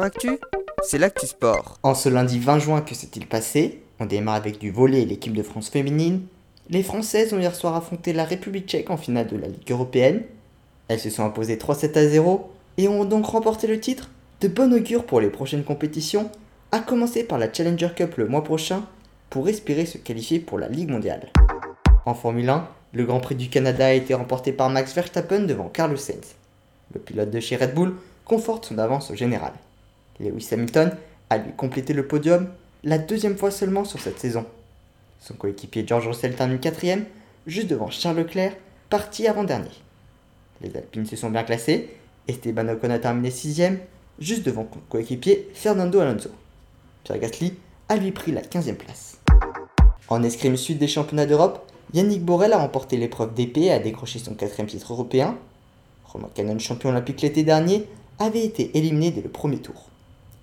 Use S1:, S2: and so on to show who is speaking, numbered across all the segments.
S1: Actu, c'est l'actu sport.
S2: En ce lundi 20 juin, que s'est-il passé? On démarre avec du volet et l'équipe de France féminine. Les Françaises ont hier soir affronté la République tchèque en finale de la Ligue européenne. Elles se sont imposées 3-7 à 0 et ont donc remporté le titre. De bon augure pour les prochaines compétitions, à commencer par la Challenger Cup le mois prochain pour espérer se qualifier pour la Ligue mondiale. En Formule 1, le Grand Prix du Canada a été remporté par Max Verstappen devant Carlos Sainz. Le pilote de chez Red Bull conforte son avance au général. Lewis Hamilton a lui complété le podium la deuxième fois seulement sur cette saison. Son coéquipier George Russell termine quatrième, juste devant Charles Leclerc, parti avant-dernier. Les Alpines se sont bien classés, Esteban Ocon a terminé sixième, juste devant son coéquipier Fernando Alonso. Pierre Gasly a lui pris la 15e place. En escrime sud des championnats d'Europe, Yannick Borel a remporté l'épreuve d'épée et a décroché son quatrième titre européen. Romain Cannon, champion olympique l'été dernier, avait été éliminé dès le premier tour.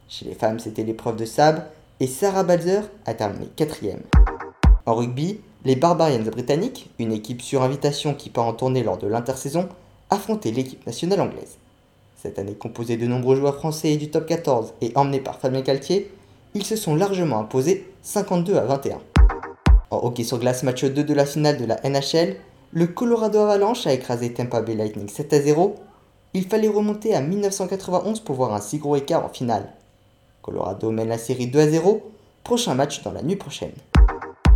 S2: Chez les femmes, c'était l'épreuve de sabre et Sarah Balzer a terminé quatrième. En rugby, les Barbarians britanniques, une équipe sur invitation qui part en tournée lors de l'intersaison, affrontaient l'équipe nationale anglaise. Cette année composée de nombreux joueurs français et du top 14 et emmenés par Fabien Caltier, ils se sont largement imposés 52 à 21. En hockey sur glace match 2 de la finale de la NHL, le Colorado Avalanche a écrasé Tampa Bay Lightning 7 à 0. Il fallait remonter à 1991 pour voir un si gros écart en finale. Colorado mène la série 2 à 0. Prochain match dans la nuit prochaine.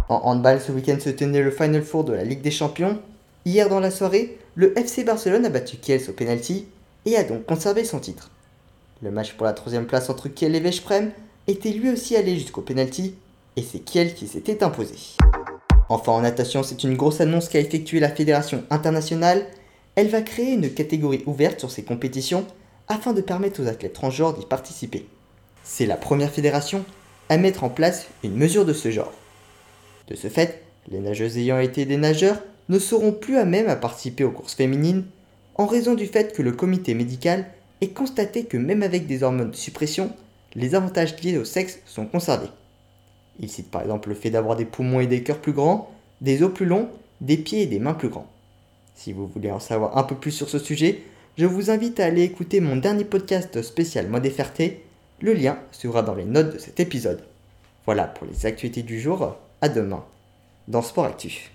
S2: En handball, ce week-end se tenait le Final Four de la Ligue des Champions. Hier dans la soirée, le FC Barcelone a battu Kiels au penalty et a donc conservé son titre. Le match pour la troisième place entre Kiel et Veszprem était lui aussi allé jusqu'au penalty et c'est Kiel qui s'était imposé. Enfin en natation, c'est une grosse annonce qu'a effectuée la Fédération internationale. Elle va créer une catégorie ouverte sur ces compétitions afin de permettre aux athlètes transgenres d'y participer. C'est la première fédération à mettre en place une mesure de ce genre. De ce fait, les nageuses ayant été des nageurs ne seront plus à même à participer aux courses féminines en raison du fait que le comité médical ait constaté que même avec des hormones de suppression, les avantages liés au sexe sont conservés. Il cite par exemple le fait d'avoir des poumons et des cœurs plus grands, des os plus longs, des pieds et des mains plus grands. Si vous voulez en savoir un peu plus sur ce sujet, je vous invite à aller écouter mon dernier podcast spécial Mode Ferté. Le lien sera dans les notes de cet épisode. Voilà pour les actualités du jour. À demain dans Sport Actif.